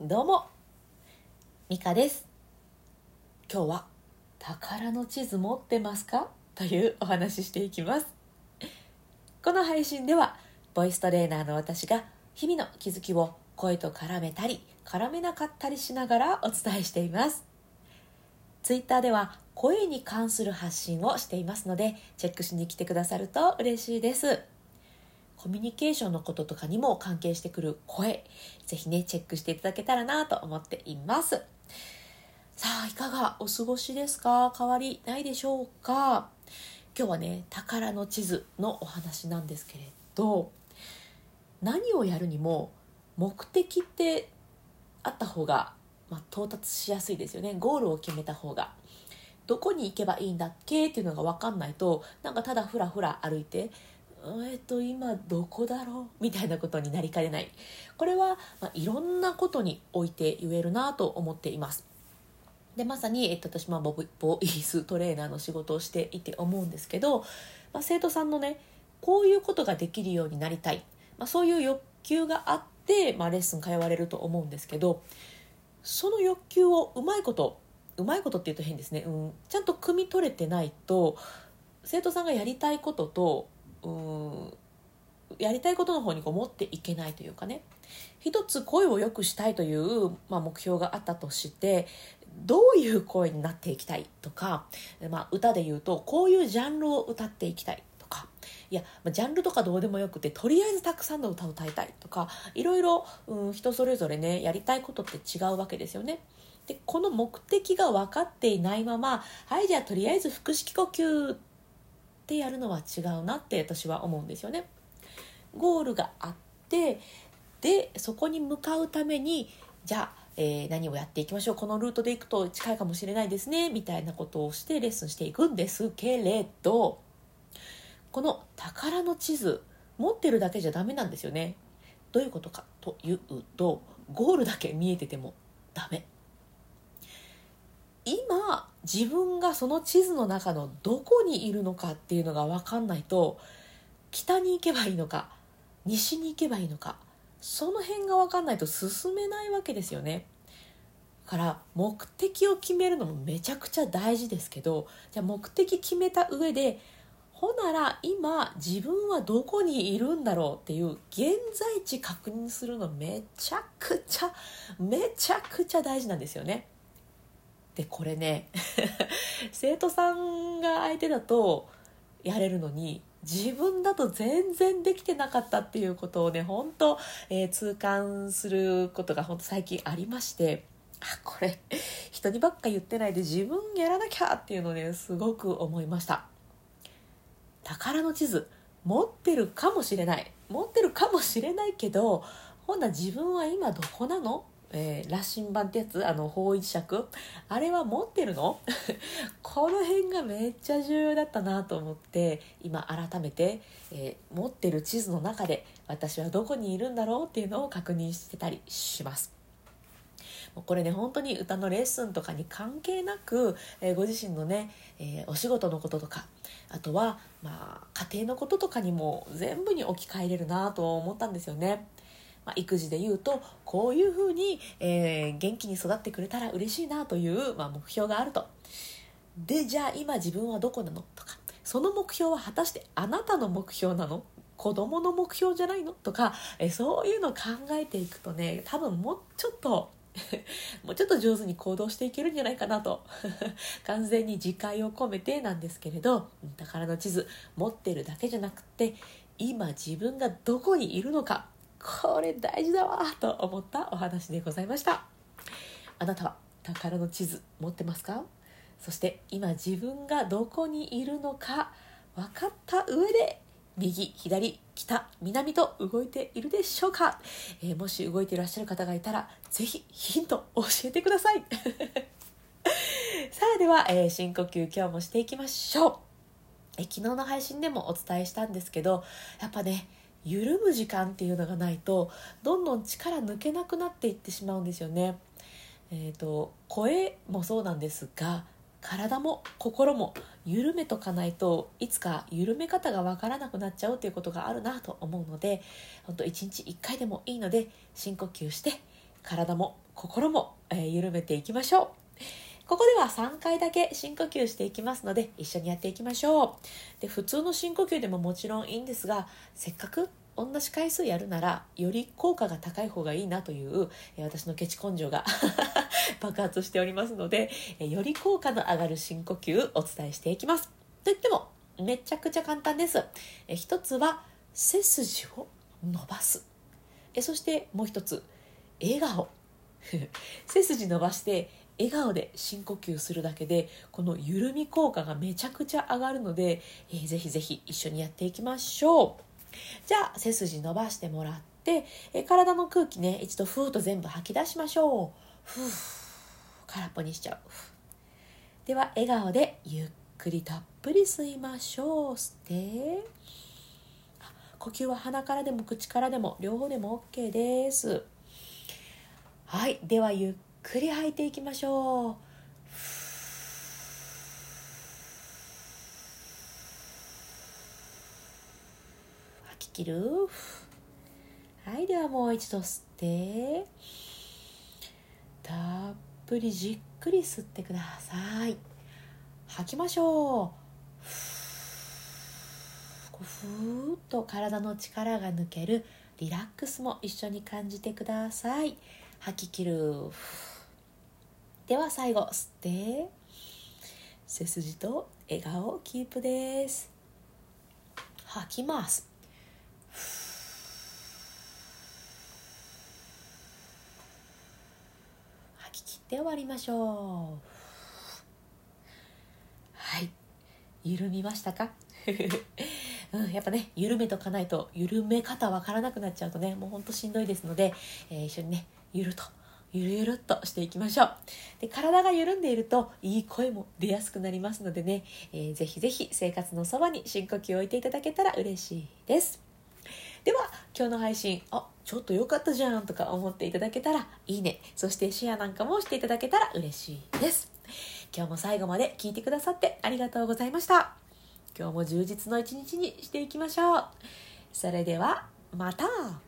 どうもミカです。今日は宝の地図持ってますか？というお話ししていきます。この配信ではボイストレーナーの私が日々の気づきを声と絡めたり絡めなかったりしながらお伝えしています。ツイッターでは声に関する発信をしていますのでチェックしに来てくださると嬉しいです。コミュニケーションのこととかにも関係してくる声ぜひねチェックしていただけたらなと思っています。さあいかがお過ごしですか？変わりないでしょうか？今日はね宝の地図のお話なんですけれど何をやるにも目的ってあった方が、まあ、到達しやすいですよね。ゴールを決めた方が。どこに行けばいいんだっけ？っていうのが分かんないとなんかただふらふら歩いてえっと今どこだろう？みたいなことになりかねない。これは、まあ、いろんなことにおいて言えるなと思っています。でまさに、えっと、私もボボイストレーナーの仕事をしていて思うんですけど、まあ、生徒さんのねこういうことができるようになりたい、まあ、そういう欲求があって、まあ、レッスン通われると思うんですけどその欲求をうまいことうまいことって言うと変ですね、うん、ちゃんと汲み取れてないと生徒さんがやりたいこととやりたいことの方にこう持っていけないというかね一つ声を良くしたいという、まあ、目標があったとしてどういう声になっていきたいとか、まあ、歌で言うとこういうジャンルを歌っていきたいとかいやジャンルとかどうでもよくてとりあえずたくさんの歌を歌いたいとかいろいろ、うん、人それぞれねやりたいことって違うわけですよね。でこの目的が分かっていないままはいじゃあとりあえず腹式呼吸ってってやるのは違うなって私は思うんですよね。ゴールがあってでそこに向かうためにじゃあ、えー、何をやっていきましょうこのルートで行くと近いかもしれないですねみたいなことをしてレッスンしていくんですけれどこの宝の地図持ってるだけじゃダメなんですよね。どういうことかというとゴールだけ見えててもダメ。今自分がその地図の中のどこにいるのかっていうのが分かんないと北に行けばいいのか西に行けばいいのかその辺が分かんないと進めないわけですよね。から目的を決めるのもめちゃくちゃ大事ですけどじゃあ目的決めた上でほなら今自分はどこにいるんだろうっていう現在地確認するのめちゃくちゃめちゃくちゃ大事なんですよね。でこれね 生徒さんが相手だとやれるのに自分だと全然できてなかったっていうことをね本当、えー、痛感することが本当最近ありましてあこれ人にばっか言ってないで自分やらなきゃっていうのねすごく思いました。宝の地図持ってるかもしれない。持ってるかもしれないけどほんな自分は今どこなの？えー、羅針盤ってやつ？あの方位磁石あれは持ってるの？この辺がめっちゃ重要だったなと思って今改めて、えー、持ってる地図の中で私はどこにいるんだろうっていうのを確認してたりします。これね本当に歌のレッスンとかに関係なく、えー、ご自身のね、えー、お仕事のこととかあとは、まあ、家庭のこととかにも全部に置き換えれるなと思ったんですよね。まあ、育児で言うとこういうふうに、えー、元気に育ってくれたら嬉しいなという、まあ、目標があると。でじゃあ今自分はどこなの？とかその目標は果たしてあなたの目標なの？子供の目標じゃないの？とかえそういうのを考えていくとね多分もうちょっと もうちょっと上手に行動していけるんじゃないかなと。完全に自戒を込めてなんですけれど宝の地図持ってるだけじゃなくって今自分がどこにいるのか。これ大事だわと思ったお話でございました。あなたは宝の地図持ってますか？そして今自分がどこにいるのか分かった上で右左北南と動いているでしょうか、えー、もし動いていらっしゃる方がいたら是非ヒント教えてください。さあでは、えー、深呼吸今日もしていきましょう。え昨日の配信でもお伝えしたんですけどやっぱね緩む時間っていうのがないとどんどん力抜けなくなっていってしまうんですよね。えーと、声もそうなんですが体も心も緩めとかないといつか緩め方がわからなくなっちゃうということがあるなと思うので本当1日1回でもいいので深呼吸して体も心も、えー緩めていきましょうここでは3回だけ深呼吸していきますので一緒にやっていきましょう。で普通の深呼吸でももちろんいいんですがせっかく同じ回数やるならより効果が高い方がいいなというえ私のケチ根性が 爆発しておりますのでえより効果の上がる深呼吸お伝えしていきます。といってもめちゃくちゃ簡単です。え一つは背筋を伸ばす。えそしてもう一つ笑顔。背筋伸ばして笑顔で深呼吸するだけでこの緩み効果がめちゃくちゃ上がるので、えーぜひぜひ一緒にやっていきましょう。じゃあ背筋伸ばしてもらって、えー体の空気ね一度ふーっと全部吐き出しましょう。ふー空っぽにしちゃう。では笑顔でゆっくりたっぷり吸いましょう。吸って。呼吸は鼻からでも口からでも両方でも OK です。はい。ではゆっくり吐いていきましょう吐き切るはいではもう一度吸ってたっぷりじっくり吸ってください吐きましょうこうふーっと体の力が抜けるリラックスも一緒に感じてください吐き切るでは最後吸って。背筋と笑顔キープです。吐きます。吐き切って終わりましょう。はい。緩みましたか？うん、やっぱね緩めとかないと緩め方わからなくなっちゃうとねもうほんとしんどいですので、えー一緒にねゆるとゆるゆるっとしていきましょう。で体が緩んでいるといい声も出やすくなりますのでね、えーぜひぜひ生活のそばに深呼吸を置いていただけたら嬉しいです。では今日の配信あちょっと良かったじゃんとか思っていただけたらいいね。そしてシェアなんかもしていただけたら嬉しいです。今日も最後まで聞いてくださってありがとうございました。今日も充実の一日にしていきましょう。それではまた。